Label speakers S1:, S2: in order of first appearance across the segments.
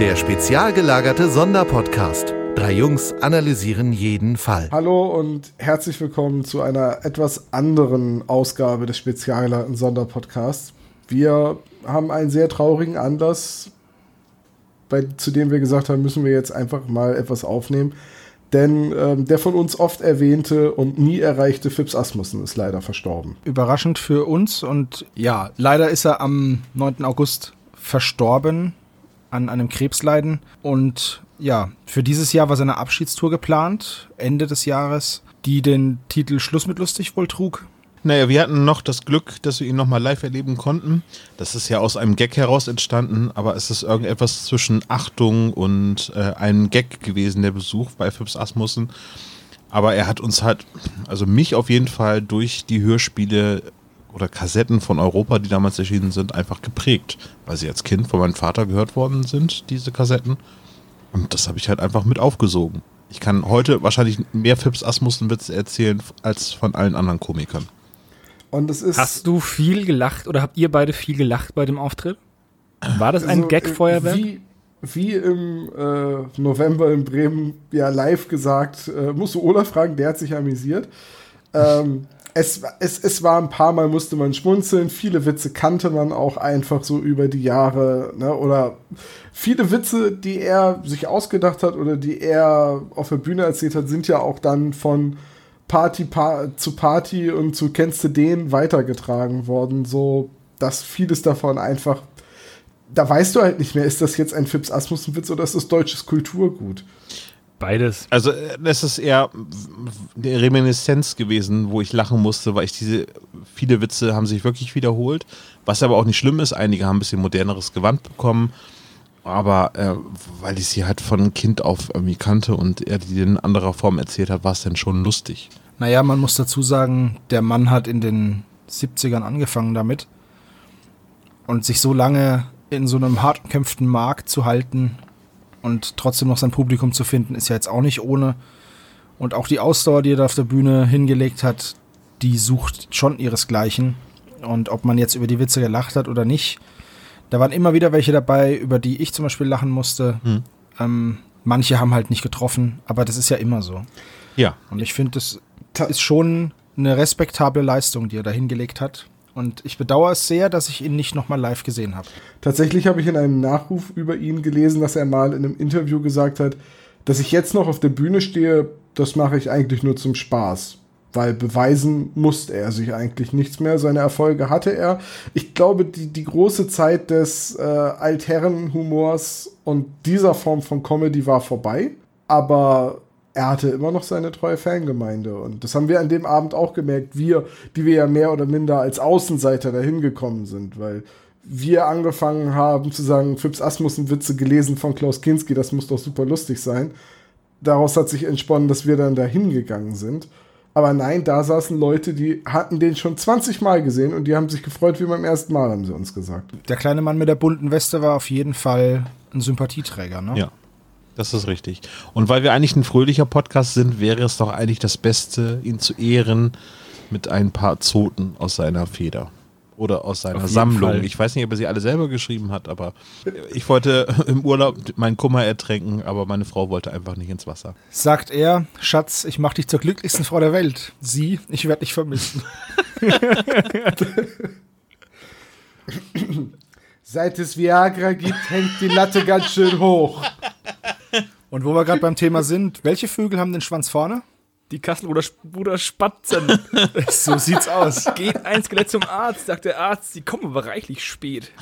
S1: Der spezial gelagerte Sonderpodcast. Drei Jungs analysieren jeden Fall.
S2: Hallo und herzlich willkommen zu einer etwas anderen Ausgabe des spezial gelagerten Sonderpodcasts. Wir haben einen sehr traurigen Anlass, bei, zu dem wir gesagt haben, müssen wir jetzt einfach mal etwas aufnehmen. Denn ähm, der von uns oft erwähnte und nie erreichte Fips Asmussen ist leider verstorben.
S3: Überraschend für uns und ja, leider ist er am 9. August verstorben an einem Krebsleiden. Und ja, für dieses Jahr war seine Abschiedstour geplant, Ende des Jahres, die den Titel Schluss mit lustig wohl trug.
S4: Naja, wir hatten noch das Glück, dass wir ihn nochmal live erleben konnten. Das ist ja aus einem Gag heraus entstanden, aber es ist irgendetwas zwischen Achtung und äh, einem Gag gewesen, der Besuch bei Phipps Asmussen. Aber er hat uns halt, also mich auf jeden Fall durch die Hörspiele oder Kassetten von Europa, die damals erschienen sind, einfach geprägt, weil sie als Kind von meinem Vater gehört worden sind, diese Kassetten. Und das habe ich halt einfach mit aufgesogen. Ich kann heute wahrscheinlich mehr Phipps Asmussen-Witze erzählen als von allen anderen Komikern.
S3: Und es ist. Hast du viel gelacht oder habt ihr beide viel gelacht bei dem Auftritt? War das ein also, Gag-Feuerwerk?
S2: Wie, wie im äh, November in Bremen ja live gesagt, äh, musst du Olaf fragen, der hat sich amüsiert. Ähm, es, es, es war ein paar Mal musste man schmunzeln, viele Witze kannte man auch einfach so über die Jahre, ne? Oder viele Witze, die er sich ausgedacht hat oder die er auf der Bühne erzählt hat, sind ja auch dann von Party pa zu Party und zu kennst du den weitergetragen worden, so dass vieles davon einfach da weißt du halt nicht mehr, ist das jetzt ein Fips Asmussen-Witz oder ist das deutsches Kulturgut?
S4: Beides. Also, es ist eher eine Reminiszenz gewesen, wo ich lachen musste, weil ich diese, viele Witze haben sich wirklich wiederholt. Was aber auch nicht schlimm ist, einige haben ein bisschen moderneres Gewand bekommen. Aber äh, weil ich sie halt von Kind auf irgendwie kannte und er die in anderer Form erzählt hat, war es dann schon lustig.
S3: Naja, man muss dazu sagen, der Mann hat in den 70ern angefangen damit. Und sich so lange in so einem hart umkämpften Markt zu halten und trotzdem noch sein Publikum zu finden, ist ja jetzt auch nicht ohne. Und auch die Ausdauer, die er da auf der Bühne hingelegt hat, die sucht schon ihresgleichen. Und ob man jetzt über die Witze gelacht hat oder nicht, da waren immer wieder welche dabei, über die ich zum Beispiel lachen musste. Hm. Ähm, manche haben halt nicht getroffen, aber das ist ja immer so.
S4: Ja.
S3: Und ich finde, das ist schon eine respektable Leistung, die er da hingelegt hat. Und ich bedauere es sehr, dass ich ihn nicht nochmal live gesehen habe.
S2: Tatsächlich habe ich in einem Nachruf über ihn gelesen, dass er mal in einem Interview gesagt hat, dass ich jetzt noch auf der Bühne stehe, das mache ich eigentlich nur zum Spaß. Weil beweisen musste er sich eigentlich nichts mehr. Seine Erfolge hatte er. Ich glaube, die, die große Zeit des äh, Altherrenhumors und dieser Form von Comedy war vorbei. Aber er hatte immer noch seine treue Fangemeinde. Und das haben wir an dem Abend auch gemerkt, wir, die wir ja mehr oder minder als Außenseiter dahin gekommen sind, weil wir angefangen haben zu sagen, Fips Asmussen Witze gelesen von Klaus Kinski, das muss doch super lustig sein. Daraus hat sich entsponnen, dass wir dann dahin gegangen sind. Aber nein, da saßen Leute, die hatten den schon 20 Mal gesehen und die haben sich gefreut wie beim ersten Mal, haben sie uns gesagt.
S3: Der kleine Mann mit der bunten Weste war auf jeden Fall ein Sympathieträger, ne?
S4: Ja. Das ist richtig. Und weil wir eigentlich ein fröhlicher Podcast sind, wäre es doch eigentlich das Beste, ihn zu ehren mit ein paar Zoten aus seiner Feder. Oder aus seiner Sammlung. Fall. Ich weiß nicht, ob er sie alle selber geschrieben hat, aber ich wollte im Urlaub meinen Kummer ertränken, aber meine Frau wollte einfach nicht ins Wasser.
S3: Sagt er, Schatz, ich mach dich zur glücklichsten Frau der Welt. Sie, ich werde dich vermissen.
S2: Seit es Viagra gibt, hängt die Latte ganz schön hoch.
S3: Und wo wir gerade beim Thema sind, welche Vögel haben den Schwanz vorne?
S5: Die Kasselbruder Spatzen.
S3: so sieht's aus.
S5: Geht ein Skelett zum Arzt, sagt der Arzt, die kommen aber reichlich spät.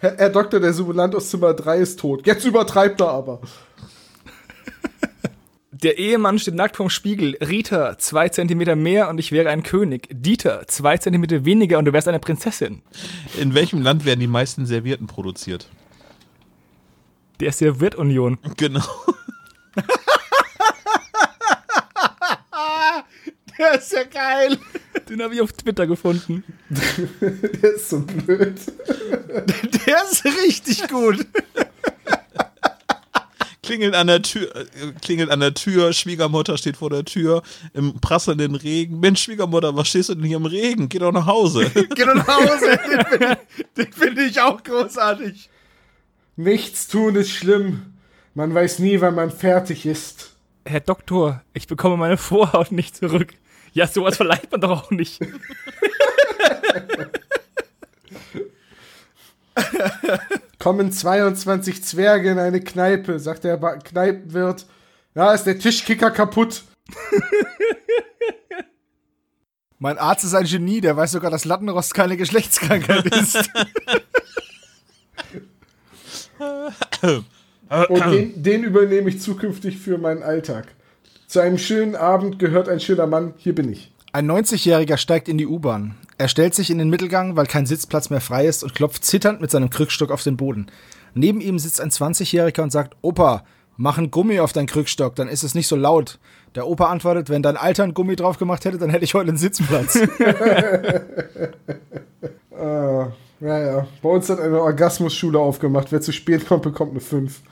S2: Herr, Herr Doktor, der Simulant aus Zimmer 3 ist tot. Jetzt übertreibt er aber.
S5: Der Ehemann steht nackt vorm Spiegel. Rita, zwei Zentimeter mehr und ich wäre ein König. Dieter, zwei Zentimeter weniger und du wärst eine Prinzessin.
S4: In welchem Land werden die meisten Servierten produziert?
S5: Der Serviertunion.
S4: Genau.
S2: Der ist ja geil.
S5: Den habe ich auf Twitter gefunden.
S2: Der ist so blöd.
S3: Der ist richtig gut.
S4: Klingelt an der Tür, klingelt an der Tür, Schwiegermutter steht vor der Tür im prasselnden Regen. Mensch, Schwiegermutter, was stehst du denn hier im Regen? Geh doch nach Hause.
S2: Geh doch nach Hause. Den finde find ich auch großartig. Nichts tun ist schlimm. Man weiß nie, wann man fertig ist.
S5: Herr Doktor, ich bekomme meine Vorhaut nicht zurück. Ja, sowas verleiht man doch auch nicht.
S2: Kommen 22 Zwerge in eine Kneipe, sagt der Ba- Kneipenwirt. Ja, ist der Tischkicker kaputt.
S3: Mein Arzt ist ein Genie, der weiß sogar, dass Lattenrost keine Geschlechtskrankheit ist.
S2: Und den, den übernehme ich zukünftig für meinen Alltag. Zu einem schönen Abend gehört ein schöner Mann. Hier bin ich.
S3: Ein 90-Jähriger steigt in die U-Bahn. Er stellt sich in den Mittelgang, weil kein Sitzplatz mehr frei ist und klopft zitternd mit seinem Krückstock auf den Boden. Neben ihm sitzt ein 20-Jähriger und sagt, Opa, mach ein Gummi auf dein Krückstock, dann ist es nicht so laut. Der Opa antwortet, wenn dein Alter ein Gummi drauf gemacht hätte, dann hätte ich heute einen Sitzplatz.
S2: Äh, ja, ja. Bei uns hat eine Orgasmusschule aufgemacht. Wer zu spät kommt, bekommt eine 5.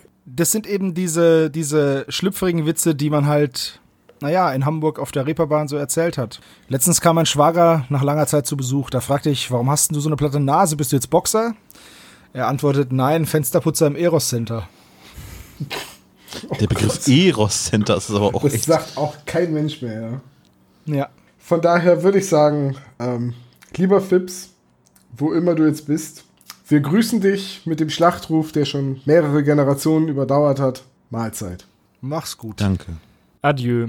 S3: das sind eben diese, diese schlüpfrigen Witze, die man halt, naja, in Hamburg auf der Reeperbahn so erzählt hat. Letztens kam mein Schwager nach langer Zeit zu Besuch. Da fragte ich, warum hast denn du so eine platte Nase? Bist du jetzt Boxer? Er antwortet, nein, Fensterputzer im Eros Center.
S4: Der Begriff Eros Center ist aber auch
S2: Das
S4: echt.
S2: sagt auch kein Mensch mehr. Ja.
S3: Ja.
S2: Von daher würde ich sagen, ähm, lieber Fips, wo immer du jetzt bist, wir grüßen dich mit dem Schlachtruf, der schon mehrere Generationen überdauert hat. Mahlzeit.
S3: Mach's gut.
S4: Danke.
S5: Adieu.